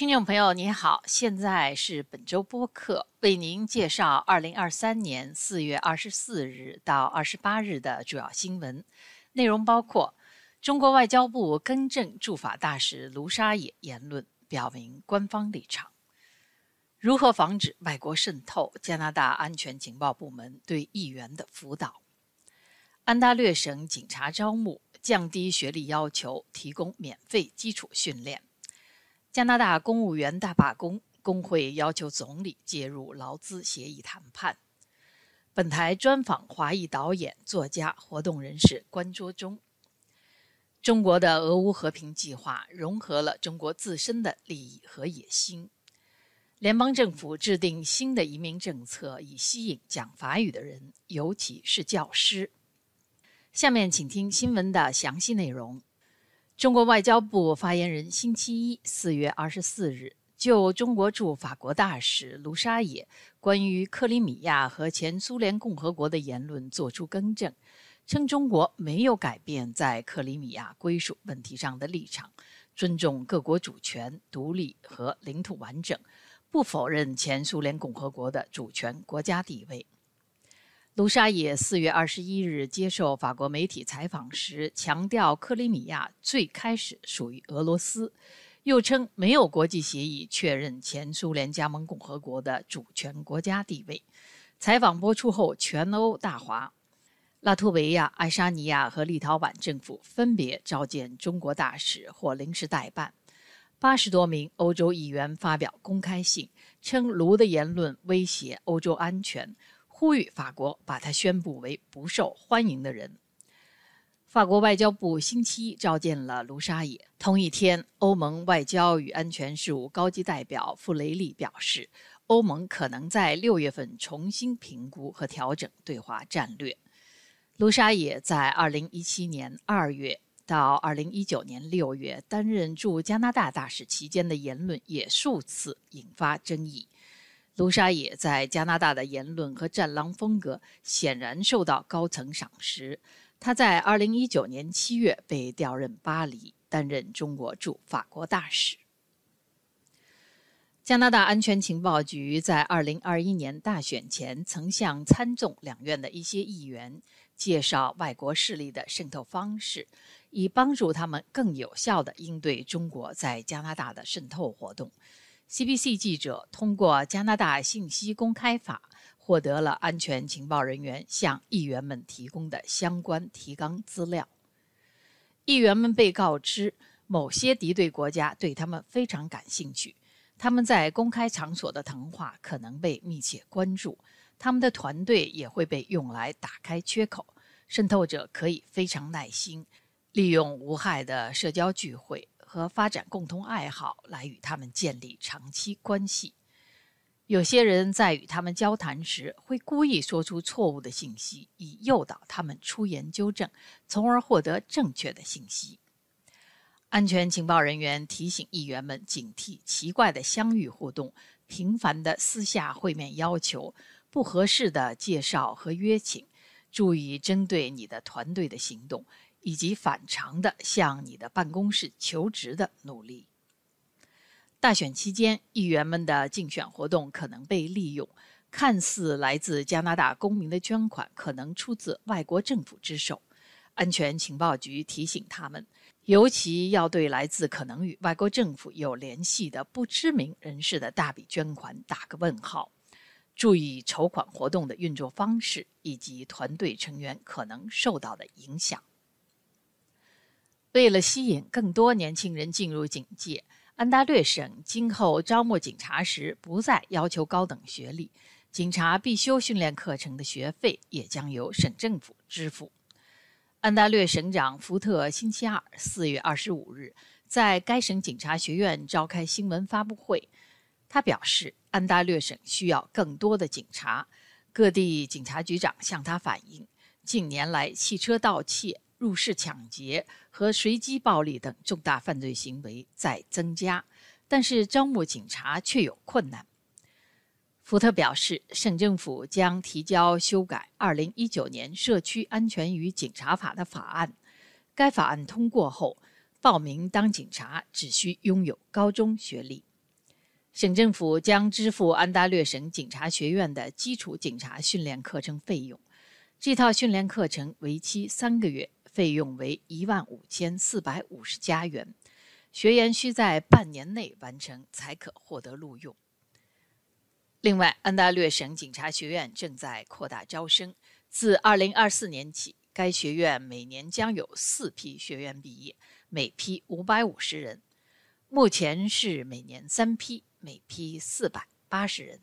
听众朋友，您好，现在是本周播客，为您介绍二零二三年四月二十四日到二十八日的主要新闻内容，包括中国外交部更正驻法大使卢沙野言论，表明官方立场；如何防止外国渗透？加拿大安全情报部门对议员的辅导；安大略省警察招募，降低学历要求，提供免费基础训练。加拿大公务员大罢工，工会要求总理介入劳资协议谈判。本台专访华裔导演、作家、活动人士关卓中。中国的俄乌和平计划融合了中国自身的利益和野心。联邦政府制定新的移民政策，以吸引讲法语的人，尤其是教师。下面请听新闻的详细内容。中国外交部发言人星期一四月二十四日就中国驻法国大使卢沙野关于克里米亚和前苏联共和国的言论作出更正，称中国没有改变在克里米亚归属问题上的立场，尊重各国主权、独立和领土完整，不否认前苏联共和国的主权国家地位。卢沙野四月二十一日接受法国媒体采访时强调，克里米亚最开始属于俄罗斯，又称没有国际协议确认前苏联加盟共和国的主权国家地位。采访播出后，全欧大哗，拉脱维亚、爱沙尼亚和立陶宛政府分别召见中国大使或临时代办。八十多名欧洲议员发表公开信，称卢的言论威胁欧洲安全。呼吁法国把他宣布为不受欢迎的人。法国外交部星期一召见了卢沙野。同一天，欧盟外交与安全事务高级代表傅雷利表示，欧盟可能在六月份重新评估和调整对华战略。卢沙野在二零一七年二月到二零一九年六月担任驻加拿大大使期间的言论也数次引发争议。卢沙野在加拿大的言论和战狼风格显然受到高层赏识。他在2019年7月被调任巴黎，担任中国驻法国大使。加拿大安全情报局在2021年大选前曾向参众两院的一些议员介绍外国势力的渗透方式，以帮助他们更有效地应对中国在加拿大的渗透活动。CBC 记者通过加拿大信息公开法获得了安全情报人员向议员们提供的相关提纲资料。议员们被告知，某些敌对国家对他们非常感兴趣，他们在公开场所的谈话可能被密切关注，他们的团队也会被用来打开缺口。渗透者可以非常耐心，利用无害的社交聚会。和发展共同爱好来与他们建立长期关系。有些人在与他们交谈时会故意说出错误的信息，以诱导他们出言纠正，从而获得正确的信息。安全情报人员提醒议员们警惕奇怪的相遇互动、频繁的私下会面要求、不合适的介绍和约请，注意针对你的团队的行动。以及反常的向你的办公室求职的努力。大选期间，议员们的竞选活动可能被利用，看似来自加拿大公民的捐款可能出自外国政府之手。安全情报局提醒他们，尤其要对来自可能与外国政府有联系的不知名人士的大笔捐款打个问号，注意筹款活动的运作方式以及团队成员可能受到的影响。为了吸引更多年轻人进入警界，安大略省今后招募警察时不再要求高等学历，警察必修训练课程的学费也将由省政府支付。安大略省长福特星期二四月二十五日在该省警察学院召开新闻发布会，他表示，安大略省需要更多的警察。各地警察局长向他反映，近年来汽车盗窃。入室抢劫和随机暴力等重大犯罪行为在增加，但是招募警察却有困难。福特表示，省政府将提交修改2019年社区安全与警察法的法案。该法案通过后，报名当警察只需拥有高中学历。省政府将支付安大略省警察学院的基础警察训练课程费用。这套训练课程为期三个月，费用为一万五千四百五十加元。学员需在半年内完成，才可获得录用。另外，安大略省警察学院正在扩大招生。自2024年起，该学院每年将有四批学员毕业，每批550人。目前是每年三批，每批480人。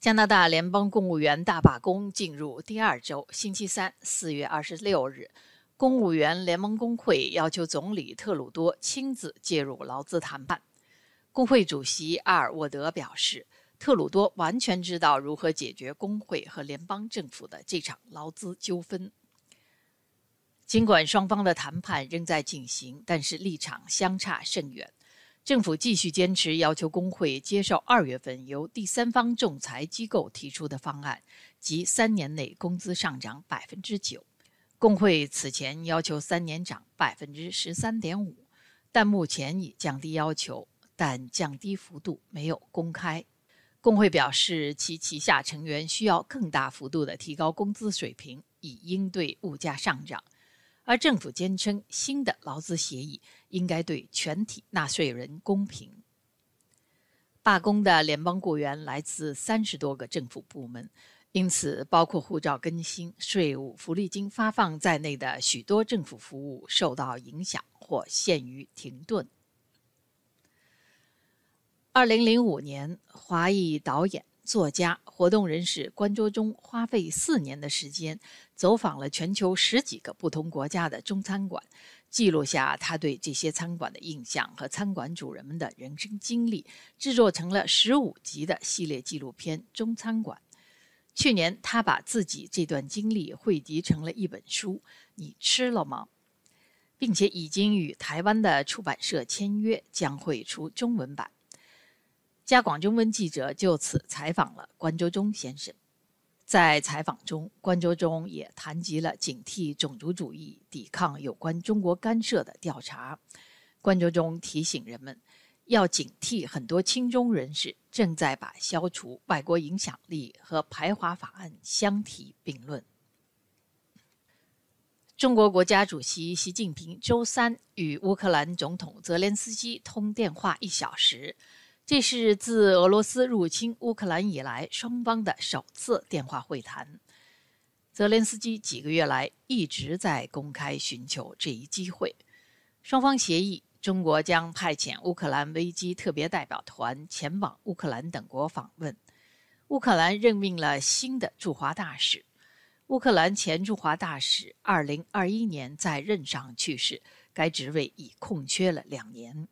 加拿大联邦公务员大罢工进入第二周，星期三四月二十六日，公务员联盟工会要求总理特鲁多亲自介入劳资谈判。工会主席阿尔沃德表示，特鲁多完全知道如何解决工会和联邦政府的这场劳资纠纷。尽管双方的谈判仍在进行，但是立场相差甚远。政府继续坚持要求工会接受二月份由第三方仲裁机构提出的方案，即三年内工资上涨百分之九。工会此前要求三年涨百分之十三点五，但目前已降低要求。但降低幅度没有公开。工会表示，其旗下成员需要更大幅度的提高工资水平，以应对物价上涨。而政府坚称，新的劳资协议应该对全体纳税人公平。罢工的联邦雇员来自三十多个政府部门，因此包括护照更新、税务、福利金发放在内的许多政府服务受到影响或陷于停顿。二零零五年，华裔导演、作家、活动人士关卓中花费四年的时间，走访了全球十几个不同国家的中餐馆，记录下他对这些餐馆的印象和餐馆主人们的人生经历，制作成了十五集的系列纪录片《中餐馆》。去年，他把自己这段经历汇集成了一本书《你吃了吗》，并且已经与台湾的出版社签约，将会出中文版。加广中文记者就此采访了关周忠先生，在采访中，关周忠也谈及了警惕种族主义、抵抗有关中国干涉的调查。关周忠提醒人们，要警惕很多亲中人士正在把消除外国影响力和排华法案相提并论。中国国家主席习近平周三与乌克兰总统泽连斯基通电话一小时。这是自俄罗斯入侵乌克兰以来双方的首次电话会谈。泽连斯基几个月来一直在公开寻求这一机会。双方协议，中国将派遣乌克兰危机特别代表团前往乌克兰等国访问。乌克兰任命了新的驻华大使。乌克兰前驻华大使2021年在任上去世，该职位已空缺了两年。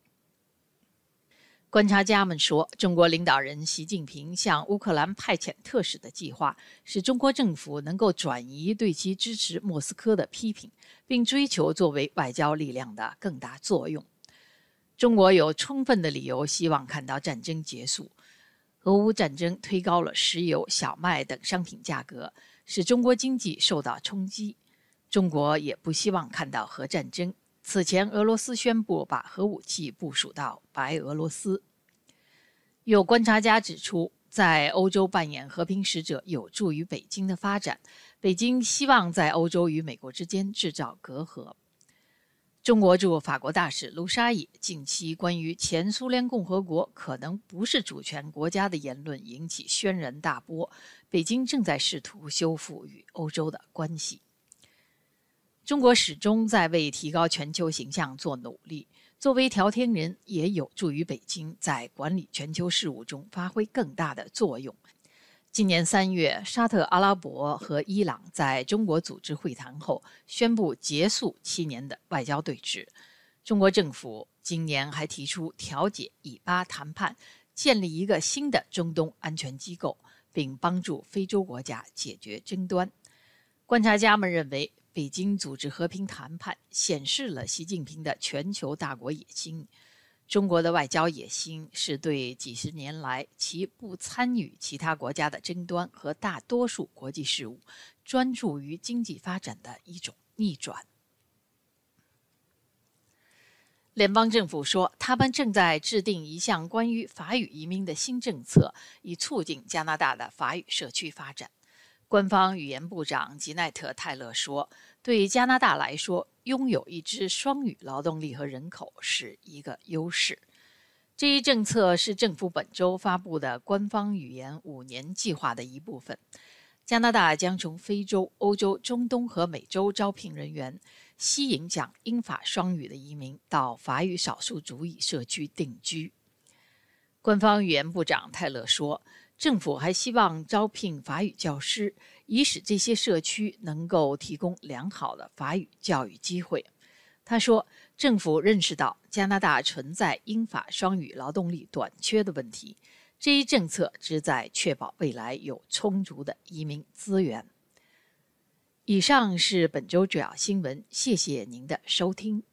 观察家们说，中国领导人习近平向乌克兰派遣特使的计划，使中国政府能够转移对其支持莫斯科的批评，并追求作为外交力量的更大作用。中国有充分的理由希望看到战争结束。俄乌战争推高了石油、小麦等商品价格，使中国经济受到冲击。中国也不希望看到核战争。此前，俄罗斯宣布把核武器部署到白俄罗斯。有观察家指出，在欧洲扮演和平使者有助于北京的发展。北京希望在欧洲与美国之间制造隔阂。中国驻法国大使卢沙野近期关于前苏联共和国可能不是主权国家的言论引起轩然大波。北京正在试图修复与欧洲的关系。中国始终在为提高全球形象做努力。作为调停人，也有助于北京在管理全球事务中发挥更大的作用。今年三月，沙特阿拉伯和伊朗在中国组织会谈后，宣布结束七年的外交对峙。中国政府今年还提出调解以巴谈判，建立一个新的中东安全机构，并帮助非洲国家解决争端。观察家们认为。北京组织和平谈判，显示了习近平的全球大国野心。中国的外交野心是对几十年来其不参与其他国家的争端和大多数国际事务，专注于经济发展的一种逆转。联邦政府说，他们正在制定一项关于法语移民的新政策，以促进加拿大的法语社区发展。官方语言部长吉奈特·泰勒说：“对加拿大来说，拥有一支双语劳动力和人口是一个优势。”这一政策是政府本周发布的官方语言五年计划的一部分。加拿大将从非洲、欧洲、中东和美洲招聘人员，吸引讲英法双语的移民到法语少数族裔社区定居。官方语言部长泰勒说，政府还希望招聘法语教师，以使这些社区能够提供良好的法语教育机会。他说。政府认识到加拿大存在英法双语劳动力短缺的问题，这一政策旨在确保未来有充足的移民资源。以上是本周主要新闻，谢谢您的收听。